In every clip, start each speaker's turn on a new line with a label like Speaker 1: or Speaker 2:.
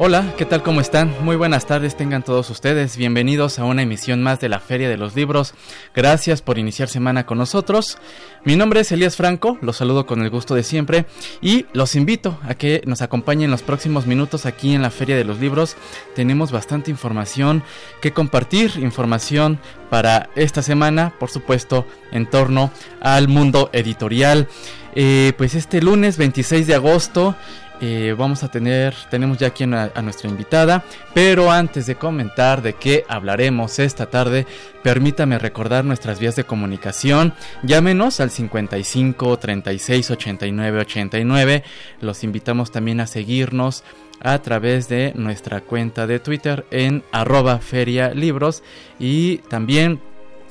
Speaker 1: Hola, ¿qué tal? ¿Cómo están? Muy buenas tardes tengan todos ustedes. Bienvenidos a una emisión más de la Feria de los Libros. Gracias por iniciar semana con nosotros. Mi nombre es Elías Franco, los saludo con el gusto de siempre y los invito a que nos acompañen los próximos minutos aquí en la Feria de los Libros. Tenemos bastante información que compartir, información para esta semana, por supuesto, en torno al mundo editorial. Eh, pues este lunes 26 de agosto eh, vamos a tener, tenemos ya aquí a, nuestra invitada, pero antes de comentar de qué hablaremos esta tarde, permítame recordar nuestras vías de comunicación. Llámenos al 55 36 89 89. Los invitamos también a seguirnos a través de nuestra cuenta de Twitter en arroba feria libros y también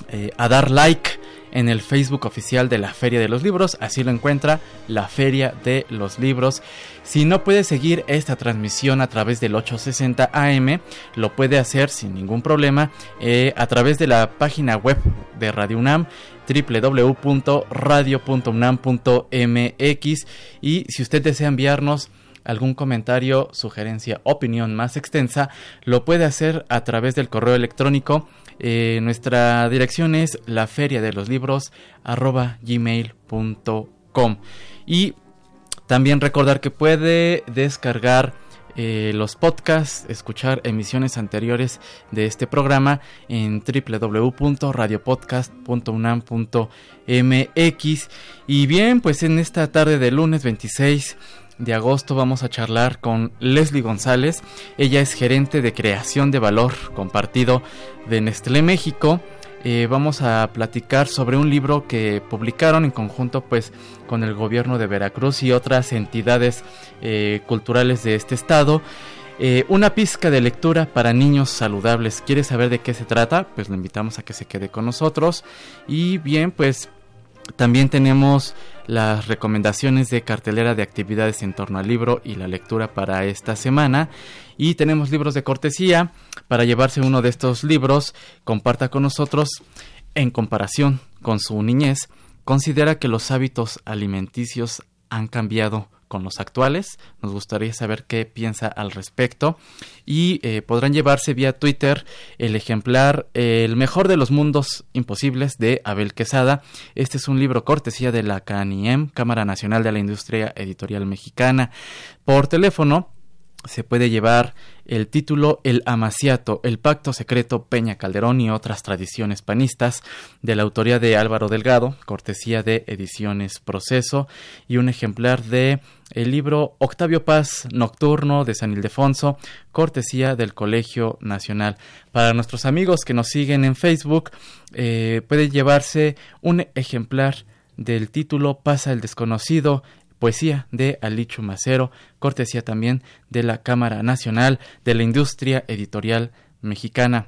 Speaker 1: eh, a dar like en el Facebook oficial de la Feria de los Libros. Así lo encuentra la Feria de los Libros. Si no puede seguir esta transmisión a través del 860 AM, lo puede hacer sin ningún problema eh, a través de la página web de Radio UNAM www.radio.unam.mx y si usted desea enviarnos algún comentario, sugerencia, opinión más extensa, lo puede hacer a través del correo electrónico eh, nuestra dirección es la feria de los libros gmail.com y también recordar que puede descargar eh, los podcasts, escuchar emisiones anteriores de este programa en www.radiopodcast.unam.mx. Y bien, pues en esta tarde de lunes 26 de agosto vamos a charlar con Leslie González. Ella es gerente de creación de valor compartido de Nestlé México. Eh, vamos a platicar sobre un libro que publicaron en conjunto pues con el gobierno de Veracruz y otras entidades eh, culturales de este estado. Eh, una pizca de lectura para niños saludables. ¿Quiere saber de qué se trata? Pues le invitamos a que se quede con nosotros. Y bien, pues también tenemos las recomendaciones de cartelera de actividades en torno al libro y la lectura para esta semana. Y tenemos libros de cortesía. Para llevarse uno de estos libros, comparta con nosotros en comparación con su niñez. Considera que los hábitos alimenticios han cambiado con los actuales. Nos gustaría saber qué piensa al respecto. Y eh, podrán llevarse vía Twitter el ejemplar El mejor de los mundos imposibles de Abel Quesada. Este es un libro cortesía de la CANIEM, Cámara Nacional de la Industria Editorial Mexicana. Por teléfono se puede llevar el título El Amaciato, el Pacto Secreto Peña Calderón y otras tradiciones panistas, de la autoría de Álvaro Delgado, cortesía de Ediciones Proceso, y un ejemplar de el libro Octavio Paz Nocturno de San Ildefonso, cortesía del Colegio Nacional. Para nuestros amigos que nos siguen en Facebook, eh, puede llevarse un ejemplar del título Pasa el desconocido, poesía de Alicho Macero, cortesía también de la Cámara Nacional de la Industria Editorial Mexicana.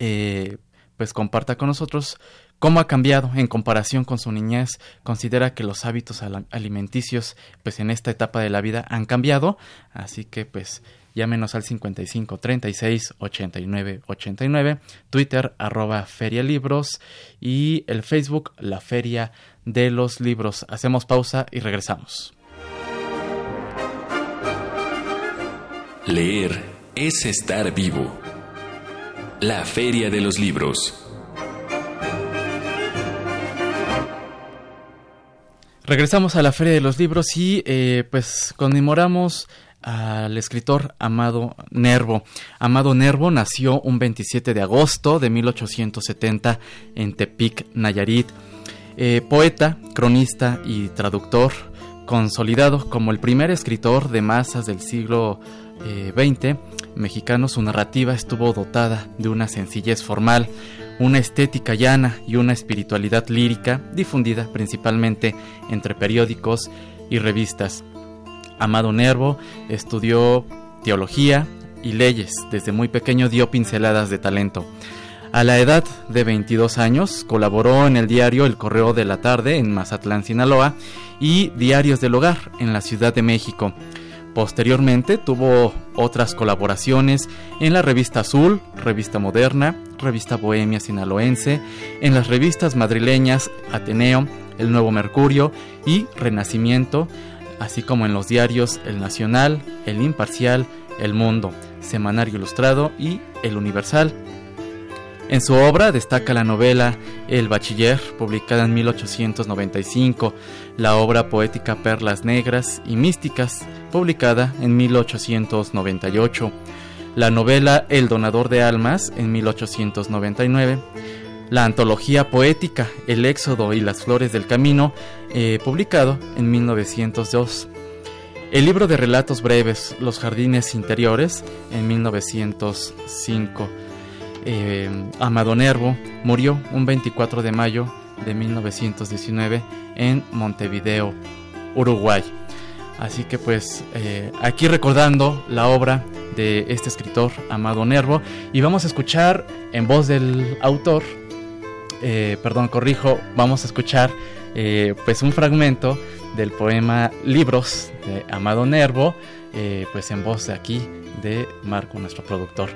Speaker 1: Eh, pues comparta con nosotros cómo ha cambiado en comparación con su niñez. Considera que los hábitos alimenticios, pues en esta etapa de la vida han cambiado. Así que pues llámenos al 55 36 89 89, Twitter arroba Feria Libros y el Facebook La Feria de los Libros. Hacemos pausa y regresamos.
Speaker 2: Leer es estar vivo. La Feria de los Libros.
Speaker 1: Regresamos a la Feria de los Libros y eh, pues conmemoramos al escritor Amado Nervo. Amado Nervo nació un 27 de agosto de 1870 en Tepic, Nayarit. Eh, poeta, cronista y traductor, Consolidado como el primer escritor de masas del siglo XX eh, mexicano, su narrativa estuvo dotada de una sencillez formal, una estética llana y una espiritualidad lírica difundida principalmente entre periódicos y revistas. Amado Nervo estudió teología y leyes. Desde muy pequeño dio pinceladas de talento. A la edad de 22 años colaboró en el diario El Correo de la Tarde en Mazatlán, Sinaloa y Diarios del Hogar en la Ciudad de México. Posteriormente tuvo otras colaboraciones en la revista Azul, Revista Moderna, Revista Bohemia Sinaloense, en las revistas madrileñas Ateneo, El Nuevo Mercurio y Renacimiento, así como en los diarios El Nacional, El Imparcial, El Mundo, Semanario Ilustrado y El Universal. En su obra destaca la novela El Bachiller, publicada en 1895, la obra poética Perlas Negras y Místicas, publicada en 1898, la novela El Donador de Almas en 1899, la antología poética El Éxodo y las Flores del Camino, eh, publicado en 1902, el libro de relatos breves Los Jardines Interiores en 1905, eh, Amado Nervo murió un 24 de mayo de 1919 en Montevideo, Uruguay. Así que pues eh, aquí recordando la obra de este escritor Amado Nervo y vamos a escuchar en voz del autor, eh, perdón, corrijo, vamos a escuchar pues un fragmento del poema Libros de Amado Nervo, pues en voz de aquí de Marco, nuestro productor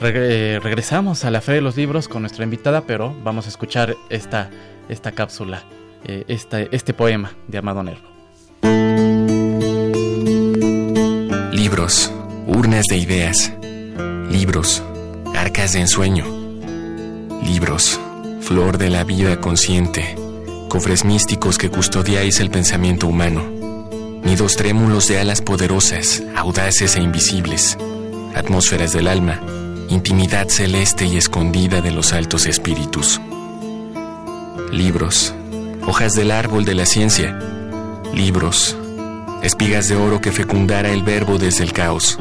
Speaker 1: regresamos a la Fe de los Libros con nuestra invitada, pero vamos a escuchar esta, esta cápsula, eh, este poema de Amado Nervo.
Speaker 2: Libros, urnas de ideas. Libros, arcas de ensueño. Libros, flor de la vida consciente. Cofres místicos que custodiáis el pensamiento humano. Nidos trémulos de alas poderosas, audaces e invisibles. Atmósferas del alma intimidad celeste y escondida de los altos espíritus. Libros, hojas del árbol de la ciencia, libros, espigas de oro que fecundara el verbo desde el caos,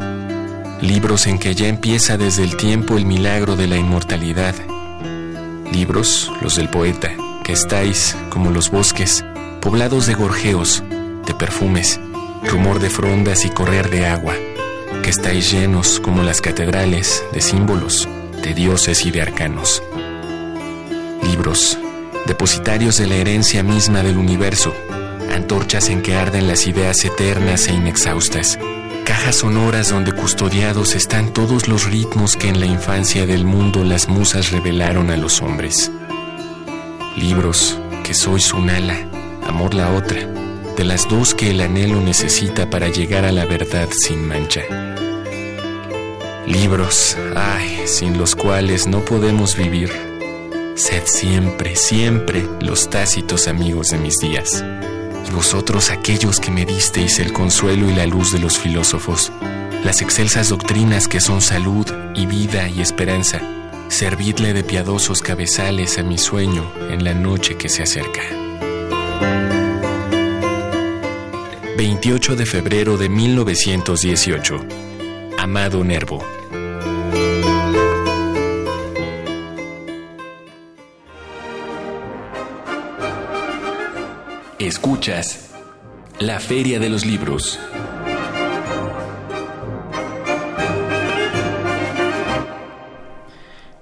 Speaker 2: libros en que ya empieza desde el tiempo el milagro de la inmortalidad, libros, los del poeta, que estáis, como los bosques, poblados de gorjeos, de perfumes, rumor de frondas y correr de agua que estáis llenos como las catedrales de símbolos, de dioses y de arcanos. Libros, depositarios de la herencia misma del universo, antorchas en que arden las ideas eternas e inexhaustas, cajas sonoras donde custodiados están todos los ritmos que en la infancia del mundo las musas revelaron a los hombres. Libros, que sois un ala, amor la otra, de las dos que el anhelo necesita para llegar a la verdad sin mancha. Libros, ay, sin los cuales no podemos vivir. Sed siempre, siempre los tácitos amigos de mis días. Y vosotros aquellos que me disteis el consuelo y la luz de los filósofos, las excelsas doctrinas que son salud y vida y esperanza, servidle de piadosos cabezales a mi sueño en la noche que se acerca. 28 de febrero de 1918. Amado Nervo. Escuchas La Feria de los Libros.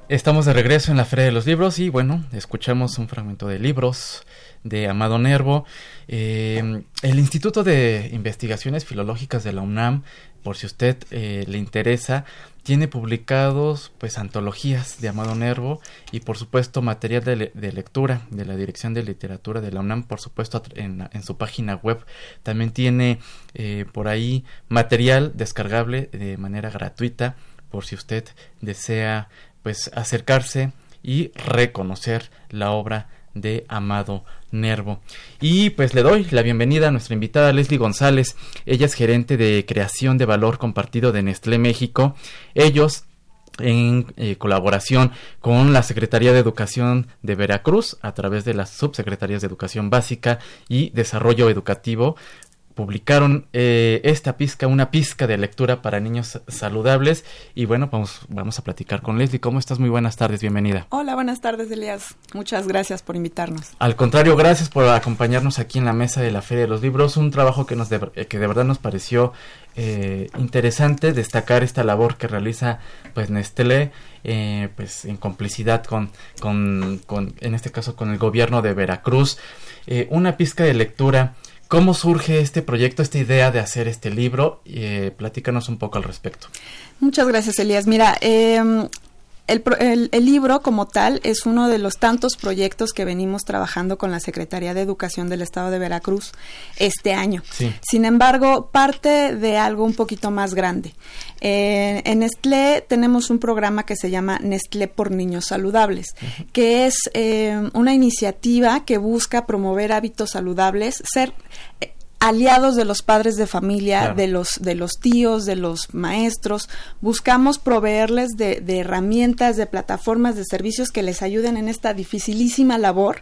Speaker 1: Estamos de regreso en la Feria de los Libros y bueno, escuchamos un fragmento de libros de Amado Nervo. Eh, el Instituto de Investigaciones Filológicas de la UNAM, por si usted eh, le interesa, tiene publicados pues antologías de Amado Nervo y por supuesto material de, lectura de la Dirección de Literatura de la UNAM, por supuesto en, su página web. También tiene eh, por ahí material descargable de manera gratuita por si usted desea pues acercarse y reconocer la obra de Amado Nervo. Y pues le doy la bienvenida a nuestra invitada Leslie González. Ella es gerente de creación de valor compartido de Nestlé México. Ellos en eh, colaboración con la Secretaría de Educación de Veracruz a través de las subsecretarías de Educación Básica y Desarrollo Educativo publicaron eh, esta pizca, una pizca de lectura para niños saludables. Y bueno, vamos, vamos a platicar con Leslie. ¿Cómo estás? Muy buenas tardes, bienvenida.
Speaker 3: Hola, buenas tardes, Elías. Muchas gracias por invitarnos.
Speaker 1: Al contrario, gracias por acompañarnos aquí en la mesa de la Feria de los Libros. Un trabajo que, nos de, que de verdad nos pareció eh, interesante destacar esta labor que realiza pues Nestlé eh, pues en complicidad con, con, con, en este caso con el gobierno de Veracruz eh, una pizca de lectura ¿Cómo surge este proyecto, esta idea de hacer este libro? Eh, platícanos un poco al respecto.
Speaker 3: Muchas gracias, Elías. Mira, eh, el, el, libro como tal es uno de los tantos proyectos que venimos trabajando con la Secretaría de Educación del Estado de Veracruz este año. Sin embargo, parte de algo un poquito más grande. Eh, en Nestlé tenemos un programa que se llama Nestlé por Niños Saludables, que es eh, una iniciativa que busca promover hábitos saludables, ser aliados de los padres de familia, de los de los tíos, de los maestros, buscamos proveerles de, de, herramientas, de plataformas, de servicios que les ayuden en esta dificilísima labor,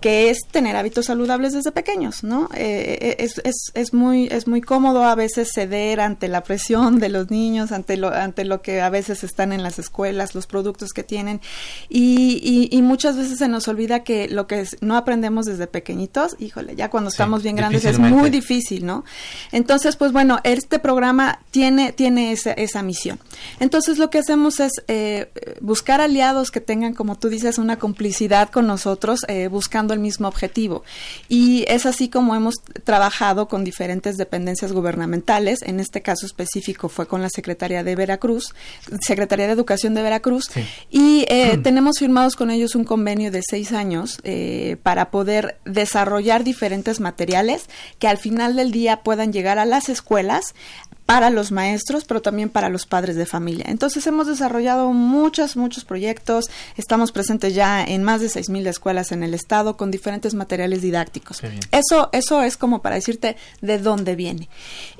Speaker 3: que es tener hábitos saludables desde pequeños, ¿no? Eh, eh, es, es, es, muy es muy cómodo a veces ceder ante la presión de los niños, ante lo ante lo que a veces están en las escuelas, los productos que tienen y, y, muchas veces se nos olvida que lo que no aprendemos desde pequeñitos, híjole, ya cuando estamos bien grandes es muy difícil, ¿no? Entonces, pues bueno, este programa tiene, tiene esa, esa misión. Entonces, lo que hacemos es eh, buscar aliados que tengan, como tú dices, una complicidad con nosotros, eh, buscando el mismo objetivo. Y es así como hemos trabajado con diferentes dependencias gubernamentales. En este caso específico fue con la Secretaría de Veracruz, Secretaría de Educación de Veracruz, sí. y eh, tenemos firmados con ellos un convenio de seis años eh, para poder desarrollar diferentes materiales que al final del día puedan llegar a las escuelas para los maestros, pero también para los padres de familia. Entonces hemos desarrollado muchos, muchos proyectos, estamos presentes ya en más de 6.000 escuelas en el estado con diferentes materiales didácticos. Eso, eso es como para decirte de dónde viene.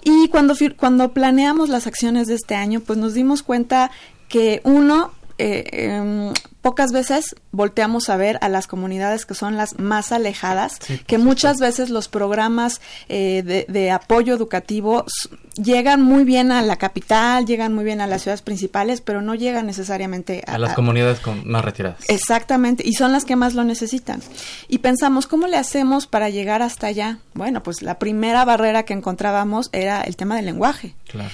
Speaker 3: Y cuando, cuando planeamos las acciones de este año, pues nos dimos cuenta que uno, eh, eh, pocas veces volteamos a ver a las comunidades que son las más alejadas, sí, que muchas veces los programas eh, de, de, apoyo educativo llegan muy bien a la capital, llegan muy bien a las ciudades principales, pero no llegan necesariamente
Speaker 1: a, a las comunidades con, más retiradas.
Speaker 3: Exactamente, y son las que más lo necesitan. Y pensamos, ¿cómo le hacemos para llegar hasta allá? Bueno, pues la primera barrera que encontrábamos era el tema del lenguaje.
Speaker 1: Claro.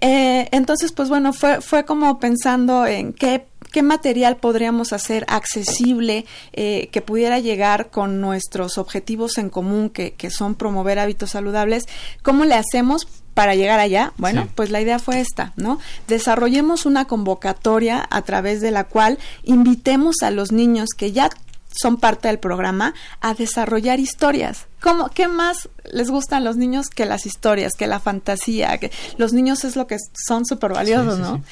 Speaker 3: Eh, entonces, pues bueno, fue, fue como pensando en qué qué material podríamos hacer accesible eh, que pudiera llegar con nuestros objetivos en común, que, que, son promover hábitos saludables. ¿Cómo le hacemos para llegar allá? Bueno, sí. pues la idea fue esta, ¿no? Desarrollemos una convocatoria a través de la cual invitemos a los niños que ya son parte del programa a desarrollar historias. ¿Cómo, ¿Qué más les gustan los niños que las historias, que la fantasía? Que los niños es lo que son súper valiosos, sí, sí, ¿no? Sí.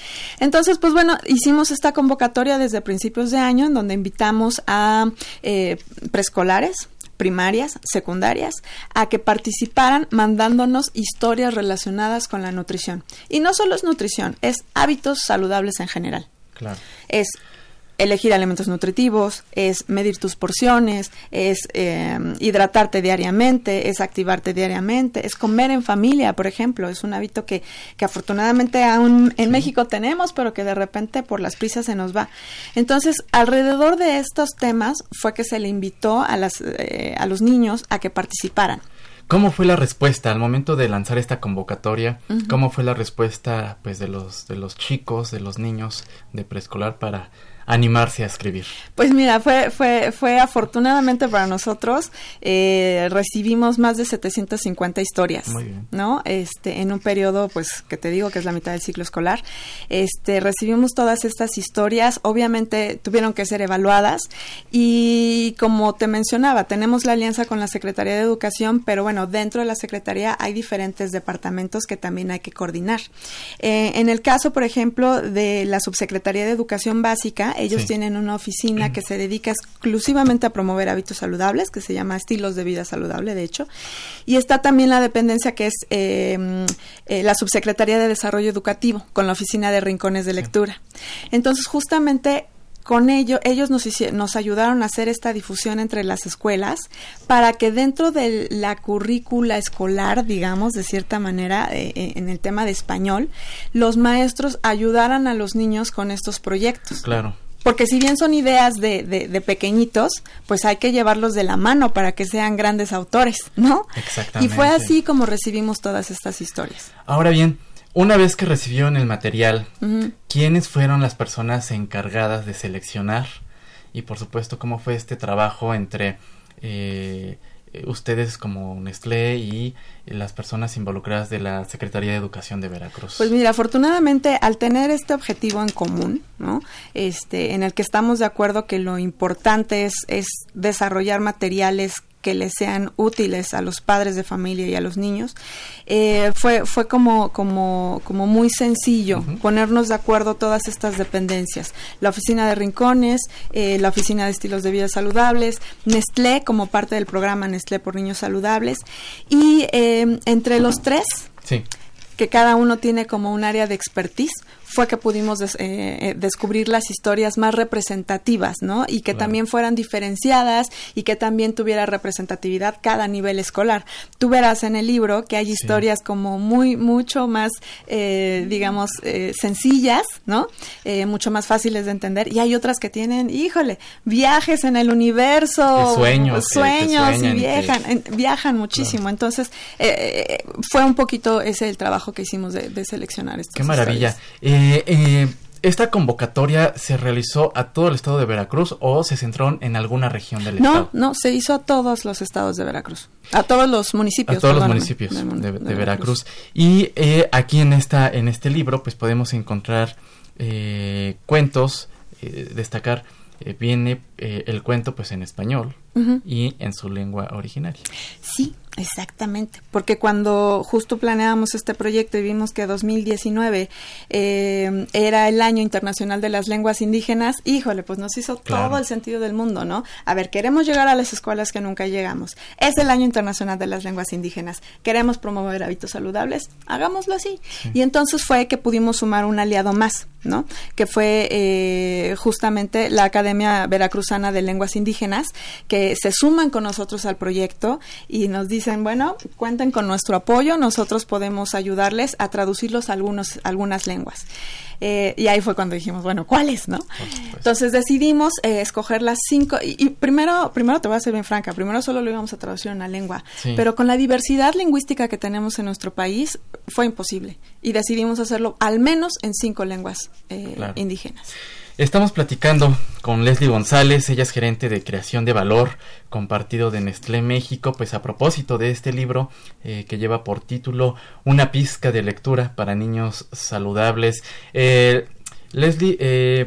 Speaker 3: Entonces, pues bueno, hicimos esta convocatoria desde principios de año en donde invitamos a eh, preescolares, primarias, secundarias, a que participaran mandándonos historias relacionadas con la nutrición. Y no solo es nutrición, es hábitos saludables en general.
Speaker 1: Claro.
Speaker 3: Es elegir alimentos nutritivos, es medir tus porciones, es eh, hidratarte diariamente, es activarte diariamente, es comer en familia, por ejemplo, es un hábito que, que afortunadamente aún en sí. México tenemos, pero que de repente por las prisas se nos va. Entonces, alrededor de estos temas fue que se le invitó a, las, eh, a los niños a que participaran.
Speaker 1: ¿Cómo fue la respuesta al momento de lanzar esta convocatoria? Uh -huh. ¿Cómo fue la respuesta pues de los de los chicos, de los niños de preescolar para animarse a escribir?
Speaker 3: Pues mira, fue, fue, fue afortunadamente para nosotros, eh, recibimos más de 750 historias,
Speaker 1: Muy bien.
Speaker 3: ¿no? Este, en un periodo, pues, que te digo que es la mitad del ciclo escolar, este, recibimos todas estas historias, obviamente tuvieron que ser evaluadas y como te mencionaba, tenemos la alianza con la Secretaría de Educación, pero bueno, dentro de la Secretaría hay diferentes departamentos que también hay que coordinar. Eh, en el caso, por ejemplo, de la Subsecretaría de Educación Básica, ellos sí. tienen una oficina que se dedica exclusivamente a promover hábitos saludables, que se llama Estilos de Vida Saludable, de hecho. Y está también la dependencia que es eh, eh, la Subsecretaría de Desarrollo Educativo, con la oficina de Rincones de Lectura. Entonces, justamente con ello, ellos nos, nos ayudaron a hacer esta difusión entre las escuelas para que dentro de la currícula escolar, digamos, de cierta manera, eh, eh, en el tema de español, los maestros ayudaran a los niños con estos proyectos.
Speaker 1: Claro.
Speaker 3: Porque si bien son ideas de, de, pequeñitos, pues hay que llevarlos de la mano para que sean grandes autores, ¿no?
Speaker 1: Exactamente.
Speaker 3: Y fue así como recibimos todas estas historias.
Speaker 1: Ahora bien, una vez que recibieron el material, ¿quiénes fueron las personas encargadas de seleccionar? Y por supuesto, ¿cómo fue este trabajo entre eh, ustedes como Nestlé y las personas involucradas de la Secretaría de Educación de Veracruz?
Speaker 3: Pues mira, afortunadamente al tener este objetivo en común, ¿no? Este, en el que estamos de acuerdo que lo importante es, es desarrollar materiales que les sean útiles a los padres de familia y a los niños, eh, fue, fue como, como, como muy sencillo ponernos de acuerdo todas estas dependencias. La oficina de rincones, eh, la oficina de estilos de vida saludables, Nestlé como parte del programa Nestlé por Niños Saludables y eh, entre los tres, que cada uno tiene como un área de expertise, fue que pudimos eh, eh, descubrir las historias más representativas, ¿no? Y que también fueran diferenciadas y que también tuviera representatividad cada nivel escolar. Tú verás en el libro que hay historias como muy, mucho más, eh, digamos, sencillas, ¿no? mucho más fáciles de entender y hay otras que tienen, híjole, viajes en el universo,
Speaker 1: sueños,
Speaker 3: sueños y viajan, viajan muchísimo. Entonces, fue un poquito ese el trabajo que hicimos de, seleccionar estas
Speaker 1: Qué maravilla. Eh, eh, ¿Esta convocatoria se realizó a todo el estado de Veracruz o se centró en alguna región del estado?
Speaker 3: No, no, se hizo a todos los estados de Veracruz, a todos los municipios.
Speaker 1: A todos los municipios de, Veracruz. Y eh, aquí en esta, en este libro, pues podemos encontrar eh, cuentos, destacar viene el cuento pues en español y en su lengua originaria.
Speaker 3: Sí, Exactamente, porque cuando justo planeábamos este proyecto y vimos que 2019 eh, era el año internacional de las lenguas indígenas, híjole, pues nos hizo todo el sentido del mundo, ¿no? A ver, queremos llegar a las escuelas que nunca llegamos. Es el año internacional de las lenguas indígenas. Queremos promover hábitos saludables, hagámoslo así. Y entonces fue que pudimos sumar un aliado más, Que fue eh, justamente la Academia Veracruzana de Lenguas Indígenas, que se suman con nosotros al proyecto y nos dicen dicen, bueno, cuenten con nuestro apoyo, nosotros podemos ayudarles a traducirlos a algunos, algunas lenguas. Eh, y ahí fue cuando dijimos, bueno, ¿cuáles, no? Entonces decidimos eh, escoger las cinco, y, primero, primero te voy a ser bien franca, primero solo lo íbamos a traducir en una lengua, pero con la diversidad lingüística que tenemos en nuestro país fue imposible. Y decidimos hacerlo al menos en cinco lenguas eh, indígenas.
Speaker 1: Estamos platicando con Leslie González, ella es gerente de creación de valor compartido de Nestlé México, pues a propósito de este libro eh, que lleva por título Una pizca de lectura para niños saludables. Eh, Leslie, eh,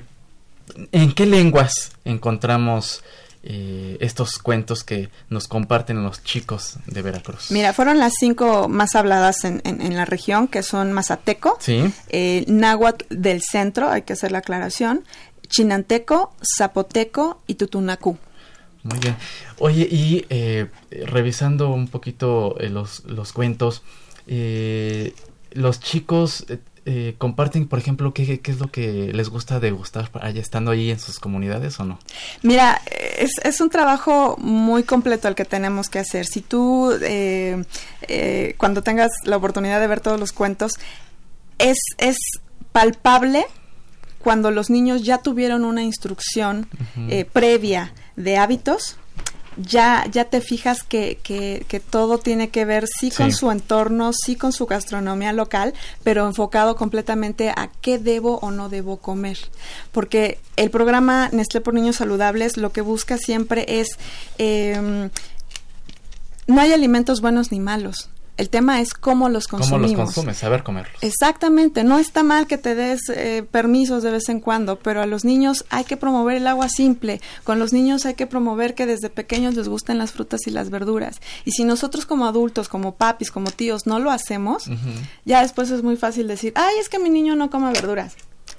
Speaker 1: ¿en qué lenguas encontramos estos cuentos que nos comparten los chicos de Veracruz?
Speaker 3: Mira, fueron las cinco más habladas en, la región, que son Mazateco,
Speaker 1: ¿Sí?
Speaker 3: Náhuatl del centro, hay que hacer la aclaración, Chinanteco, Zapoteco y Tutunacú.
Speaker 1: Muy bien. Oye, y eh, revisando un poquito eh, los, los, cuentos, eh, los chicos comparten, por ejemplo, ¿qué, qué, es lo que les gusta degustar allá estando ahí en sus comunidades o no?
Speaker 3: Mira, es, es un trabajo muy completo el que tenemos que hacer. Si tú, cuando tengas la oportunidad de ver todos los cuentos, es, es palpable cuando los niños ya tuvieron una instrucción eh, previa de hábitos, ya, ya te fijas que, que, que, todo tiene que ver sí con su entorno, sí con su gastronomía local, pero enfocado completamente a qué debo o no debo comer. Porque el programa Nestlé por Niños Saludables lo que busca siempre es... Eh, no hay alimentos buenos ni malos el tema es cómo los consumimos.
Speaker 1: ¿Cómo los consumes? Saber comerlos.
Speaker 3: Exactamente. No está mal que te des eh, permisos de vez en cuando, pero a los niños hay que promover el agua simple. Con los niños hay que promover que desde pequeños les gusten las frutas y las verduras. Y si nosotros como adultos, como papis, como tíos, no lo hacemos, ya después es muy fácil decir, ay, es que mi niño no come verduras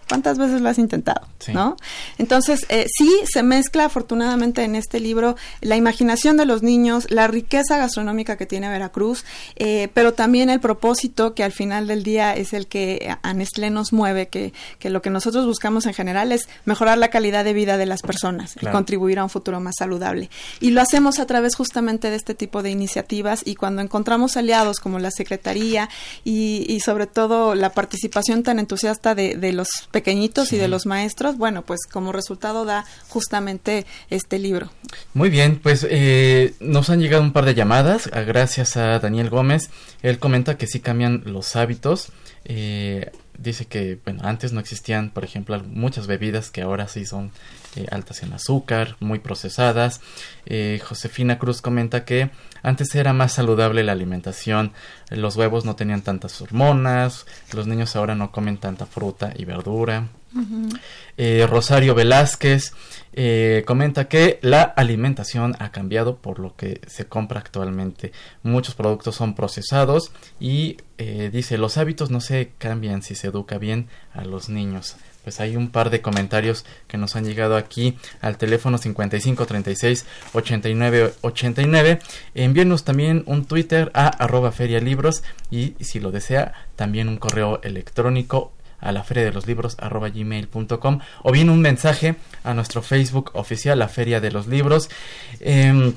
Speaker 3: ¿Cuántas veces lo has intentado? ¿No? Entonces, eh, sí se mezcla afortunadamente en este libro la imaginación de los niños, la riqueza gastronómica que tiene Veracruz, eh, pero también el propósito que al final del día es el que a Nestlé nos mueve, que, que lo que nosotros buscamos en general es mejorar la calidad de vida de las personas y contribuir a un futuro más saludable. Y lo hacemos a través justamente de este tipo de iniciativas y cuando encontramos aliados como la Secretaría y, y sobre todo la participación tan entusiasta de, de los pequeñitos y de los maestros, bueno, pues como resultado da justamente este libro.
Speaker 1: Muy bien, pues eh, nos han llegado un par de llamadas, gracias a Daniel Gómez. Él comenta que sí cambian los hábitos. Eh, dice que bueno, antes no existían, por ejemplo, muchas bebidas que ahora sí son eh, altas en azúcar, muy procesadas. Eh, Josefina Cruz comenta que antes era más saludable la alimentación, los huevos no tenían tantas hormonas, los niños ahora no comen tanta fruta y verdura. Eh, Rosario Velázquez comenta que la alimentación ha cambiado por lo que se compra actualmente. Muchos productos son procesados y dice los hábitos no se cambian si se educa bien a los niños pues hay un par de comentarios que nos han llegado aquí al teléfono 55 36 89 89. Envíenos también un Twitter a arroba ferialibros y si lo desea también un correo electrónico a la feria de los libros arroba gmail.com o bien un mensaje a nuestro Facebook oficial, la feria de los libros. Em,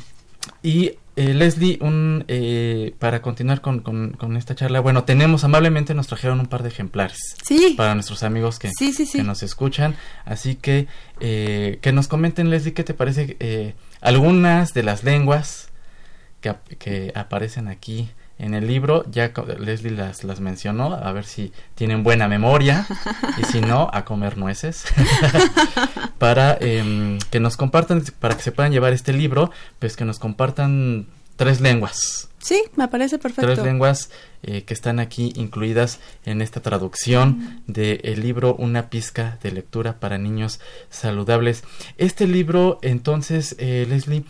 Speaker 1: y eh, Leslie, un, eh, para continuar con, con, esta charla, bueno, tenemos amablemente nos trajeron un par de ejemplares
Speaker 3: sí.
Speaker 1: para nuestros amigos que, que nos escuchan, así que eh, que nos comenten, Leslie, qué te parece algunas de las lenguas que, que aparecen aquí en el libro, ya Leslie las, las mencionó, a ver si tienen buena memoria y si no, a comer nueces, para em, que nos compartan, para que se puedan llevar este libro, pues que nos compartan tres lenguas.
Speaker 3: Sí, me parece perfecto.
Speaker 1: Tres lenguas eh, que están aquí incluidas en esta traducción del libro Una pizca de lectura para niños saludables. Este libro, entonces, eh, Leslie,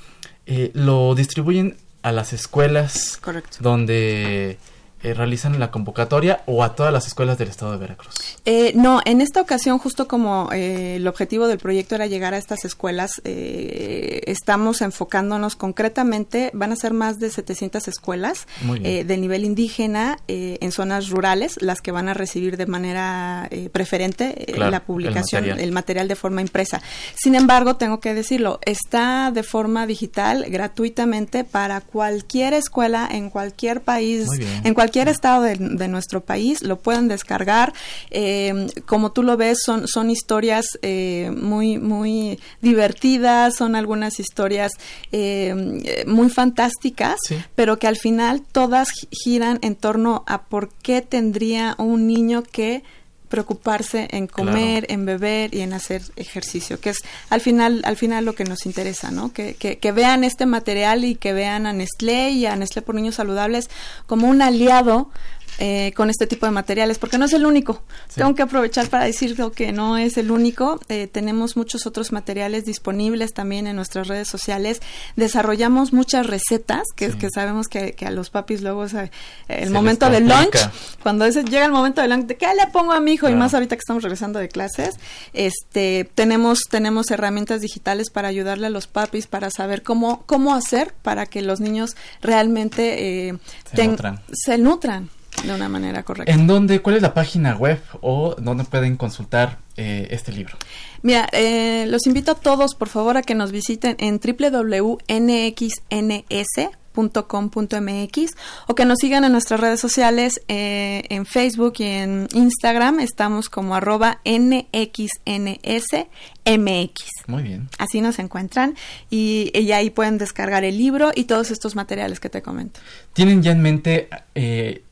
Speaker 1: eh, lo distribuyen a las escuelas donde eh, realizan la convocatoria o a todas las escuelas del estado de Veracruz?
Speaker 3: Eh, no, en esta ocasión, justo como eh, el objetivo del proyecto era llegar a estas escuelas, estamos enfocándonos concretamente, van a ser más de 700 escuelas de nivel indígena en zonas rurales, las que van a recibir de manera preferente la publicación, el material. de forma impresa. Sin embargo, tengo que decirlo, está de forma digital gratuitamente para cualquier escuela en cualquier país, en cualquier cualquier estado de, nuestro país, lo pueden descargar. Eh, como tú lo ves, son, son historias eh, muy, muy divertidas, son algunas historias eh, muy fantásticas, pero que al final todas giran en torno a por qué tendría un niño que preocuparse en comer, en beber y en hacer ejercicio, que es al final, al final lo que nos interesa, ¿no? Que, que, vean este material y que vean a Nestlé y a Nestlé por Niños Saludables como un aliado eh, con este tipo de materiales, porque no es el único. Tengo que aprovechar para decirlo que no es el único. Eh, tenemos muchos otros materiales disponibles también en nuestras redes sociales. Desarrollamos muchas recetas, que, que sabemos que, a los papis luego el momento del lunch, cuando llega el momento del lunch, ¿de qué le pongo a mi hijo? Y más ahorita que estamos regresando de clases, este, tenemos, tenemos herramientas digitales para ayudarle a los papis para saber cómo, cómo hacer para que los niños realmente eh, se nutran de una manera correcta.
Speaker 1: ¿En dónde, cuál es la página web o dónde pueden consultar eh, este libro?
Speaker 3: Mira, eh, los invito a todos, por favor, a que nos visiten en www.nxns.com.mx o que nos sigan en nuestras redes sociales eh, en Facebook y en Instagram. Estamos como arroba NXNSMX.
Speaker 1: Muy bien.
Speaker 3: Así nos encuentran y, y, ahí pueden descargar el libro y todos estos materiales que te comento.
Speaker 1: ¿Tienen ya en mente eh,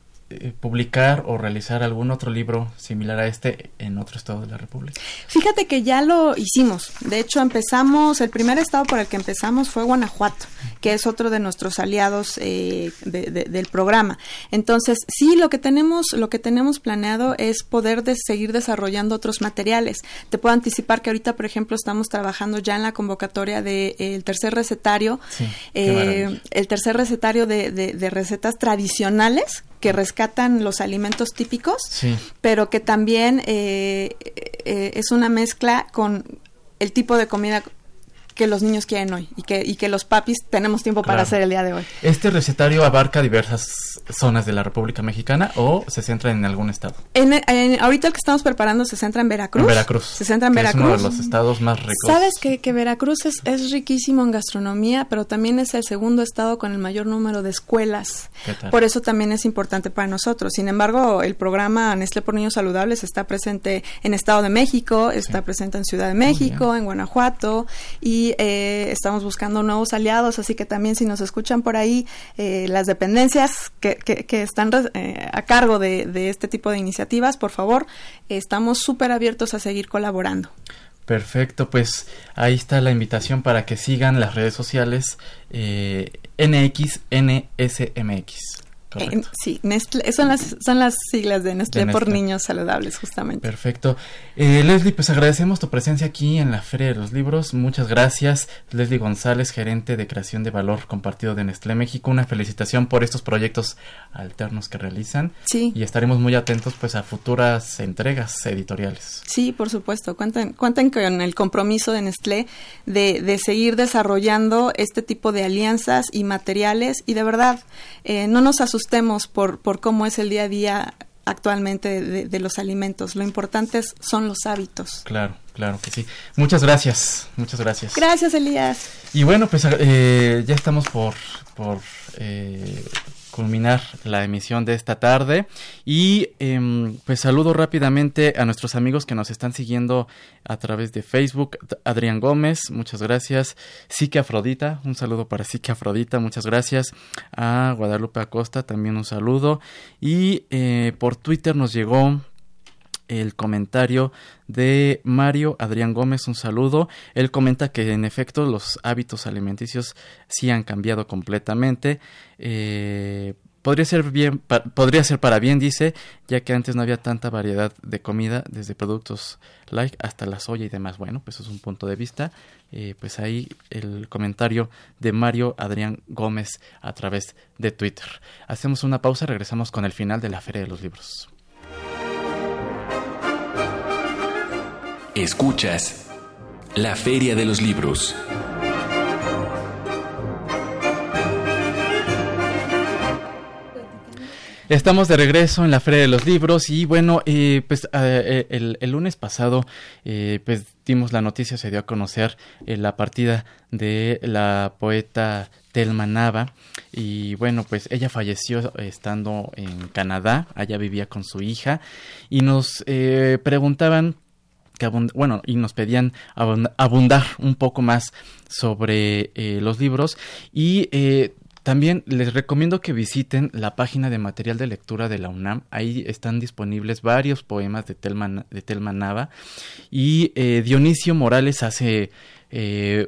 Speaker 1: publicar o realizar algún otro libro similar a este en otro estado de la República?
Speaker 3: Fíjate que ya lo hicimos. De hecho, empezamos, el primer estado por el que empezamos fue Guanajuato, que es otro de nuestros aliados eh, del programa. Entonces, sí, lo que tenemos, lo que tenemos planeado es poder seguir desarrollando otros materiales. Te puedo anticipar que ahorita, por ejemplo, estamos trabajando ya en la convocatoria del de, tercer recetario, eh, el tercer recetario de, de recetas tradicionales que rescatan los alimentos típicos,
Speaker 1: Sí.
Speaker 3: pero que también eh, eh, es una mezcla con el tipo de comida que los niños quieren hoy y que, y que los papis tenemos tiempo para
Speaker 1: Claro.
Speaker 3: hacer el día de hoy.
Speaker 1: ¿Este recetario abarca diversas zonas de la República Mexicana o se centra en algún estado?
Speaker 3: En, en- ahorita el que estamos preparando se centra en Veracruz.
Speaker 1: En Veracruz.
Speaker 3: Se centra en Veracruz.
Speaker 1: Es uno de los estados más ricos.
Speaker 3: Sabes que, que Veracruz es, es riquísimo en gastronomía, pero también es el segundo estado con el mayor número de escuelas.
Speaker 1: ¿Qué tal?
Speaker 3: Por eso también es importante para nosotros. Sin embargo, el programa Nestlé por Niños Saludables está presente en Estado de México, está presente en Ciudad de México, en Guanajuato, y eh, estamos buscando nuevos aliados, así que también si nos escuchan por ahí eh, las dependencias que, que- que están eh, a cargo de, de este tipo de iniciativas, por favor, estamos súper abiertos a seguir colaborando.
Speaker 1: Perfecto, pues ahí está la invitación para que sigan las redes sociales eh,
Speaker 3: Eh, sí, Nestlé, son las, son las siglas de Nestlé,
Speaker 1: De
Speaker 3: por niños saludables, justamente.
Speaker 1: Perfecto. Eh, Leslie, pues agradecemos tu presencia aquí en la Feria de los Libros. Muchas gracias. Leslie González, gerente de creación de valor compartido de Nestlé México. Una felicitación por estos proyectos alternos que realizan.
Speaker 3: Sí.
Speaker 1: Y estaremos muy atentos pues a futuras entregas editoriales.
Speaker 3: Sí, por supuesto. Cuenten, cuenten con el compromiso de Nestlé de, de seguir desarrollando este tipo de alianzas y materiales y de verdad eh, no nos asustemos por, por cómo es el día a día actualmente de, de los alimentos. Lo importante son los hábitos.
Speaker 1: Claro, claro que sí. Muchas gracias. Muchas gracias.
Speaker 3: Gracias, Elías.
Speaker 1: Y bueno, pues eh, ya estamos por, por eh, culminar la emisión de esta tarde. Y em, pues saludo rápidamente a nuestros amigos que nos están siguiendo a través de Facebook. Adrián Gómez, muchas gracias. Sique Afrodita, un saludo para Sique Afrodita, muchas gracias. A Guadalupe Acosta, también un saludo. Y eh, por Twitter nos llegó el comentario de Mario Adrián Gómez, un saludo. Él comenta que en efecto los hábitos alimenticios sí han cambiado completamente. Eh, podría ser bien, podría ser para bien, dice, ya que antes no había tanta variedad de comida, desde productos like hasta la soya y demás. Bueno, pues es un punto de vista. Eh, pues ahí el comentario de Mario Adrián Gómez a través de Twitter. Hacemos una pausa, regresamos con el final de la Feria de los Libros.
Speaker 2: Escuchas la Feria de los Libros.
Speaker 1: Estamos de regreso en la Feria de los Libros y bueno, eh, pues eh, el, el lunes pasado eh, pues dimos la noticia, se dio a conocer eh, la partida de la poeta Telma Nava y bueno, pues ella falleció estando en Canadá, allá vivía con su hija y nos eh, preguntaban bueno, y nos pedían abund- abundar un poco más sobre eh, los libros y eh, también les recomiendo que visiten la página de material de lectura de la UNAM. Ahí están disponibles varios poemas de Telma, de Telma Nava. Y eh, Dionisio Morales hace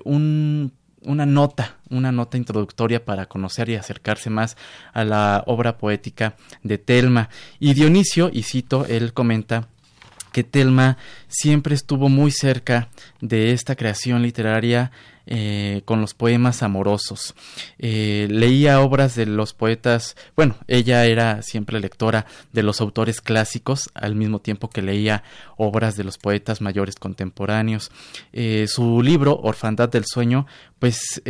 Speaker 1: un, una nota, una nota introductoria para conocer y acercarse más a la obra poética de Telma. Y Dionisio, y cito, él comenta que Telma siempre estuvo muy cerca de esta creación literaria eh, con los poemas amorosos. Eh, leía obras de los poetas, bueno, ella era siempre lectora de los autores clásicos, al mismo tiempo que leía obras de los poetas mayores contemporáneos. Eh, su libro, Orfandad del Sueño, pues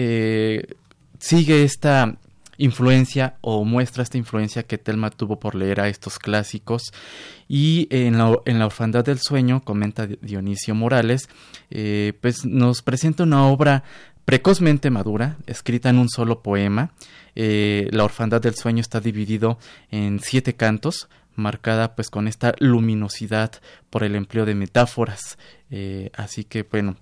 Speaker 1: sigue esta influencia o muestra esta influencia que Telma tuvo por leer a estos clásicos. Y en la, orfandad del sueño comenta Dionisio Morales eh, pues nos presenta una obra precozmente madura escrita en un solo poema. Eh, la orfandad del sueño está dividido en siete cantos marcada pues con esta luminosidad por el empleo de metáforas. Eh, así que bueno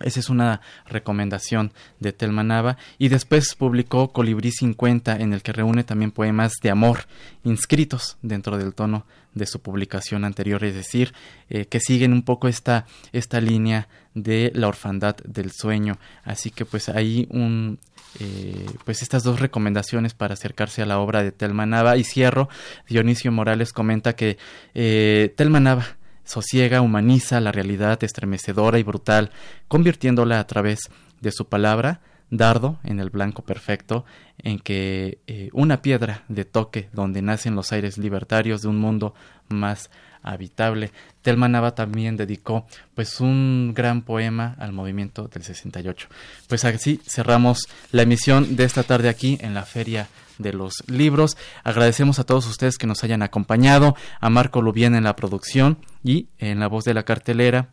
Speaker 1: esa es una recomendación de Telma Nava. Y después publicó Colibrí 50, en el que reúne también poemas de amor inscritos dentro del tono de su publicación anterior, es decir, eh, que siguen un poco esta, esta línea de la orfandad del sueño. Así que pues ahí un, eh, pues estas dos recomendaciones para acercarse a la obra de Telma Nava. Y cierro, Dionisio Morales comenta que eh, Telma Nava sosiega, humaniza la realidad estremecedora y brutal, convirtiéndola a través de su palabra, dardo en el blanco perfecto, en que eh, una piedra de toque donde nacen los aires libertarios de un mundo más habitable. Telma Nava también dedicó pues un gran poema al movimiento del 68. Pues así cerramos la emisión de esta tarde aquí en la Feria de los Libros. Agradecemos a todos ustedes que nos hayan acompañado, a Marco Lubien en la producción y en la voz de la cartelera,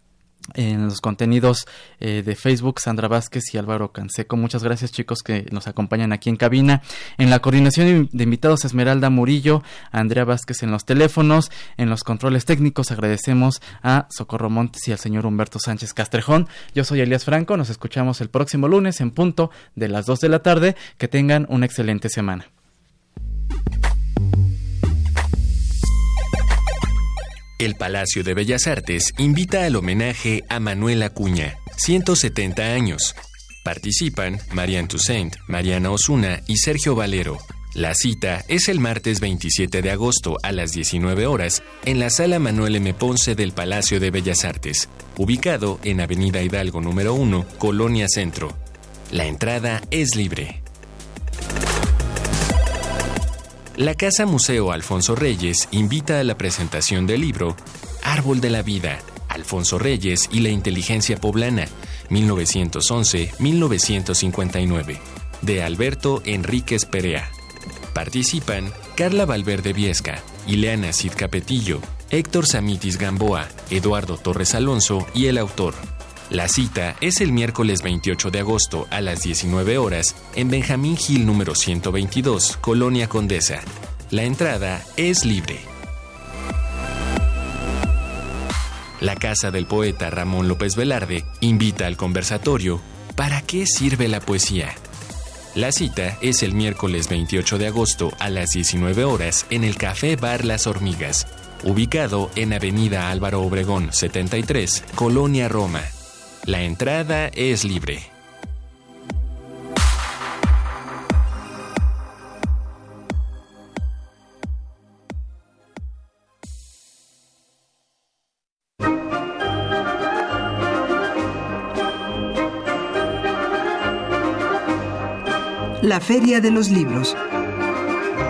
Speaker 1: en los contenidos eh, de Facebook, Sandra Vázquez y Álvaro Canseco. Muchas gracias chicos que nos acompañan aquí en cabina. En la coordinación de invitados, Esmeralda Murillo, Andrea Vázquez en los teléfonos, en los controles técnicos, agradecemos a Socorro Montes y al señor Humberto Sánchez Castrejón. Yo soy Elías Franco, nos escuchamos el próximo lunes en punto de las 2 de la tarde. Que tengan una excelente semana.
Speaker 2: El Palacio de Bellas Artes invita al homenaje a Manuel Acuña, 170 años. Participan Marian Toussaint, Mariana Osuna y Sergio Valero. La cita es el martes 27 de agosto a las 19 horas en la sala Manuel M. Ponce del Palacio de Bellas Artes, ubicado en Avenida Hidalgo número 1, Colonia Centro. La entrada es libre. La Casa Museo Alfonso Reyes invita a la presentación del libro Árbol de la Vida, Alfonso Reyes y la Inteligencia Poblana, 1911-1959, de Alberto Enríquez Perea. Participan Carla Valverde Viesca, Ileana Cid Capetillo, Héctor Samitis Gamboa, Eduardo Torres Alonso y el autor. La cita es el miércoles 28 de agosto a las 19 horas en Benjamín Gil número 122, Colonia Condesa. La entrada es libre. La casa del poeta Ramón López Velarde invita al conversatorio ¿Para qué sirve la poesía? La cita es el miércoles 28 de agosto a las 19 horas en el Café Bar Las Hormigas, ubicado en Avenida Álvaro Obregón 73, Colonia Roma. La entrada es libre.
Speaker 4: La Feria de los Libros.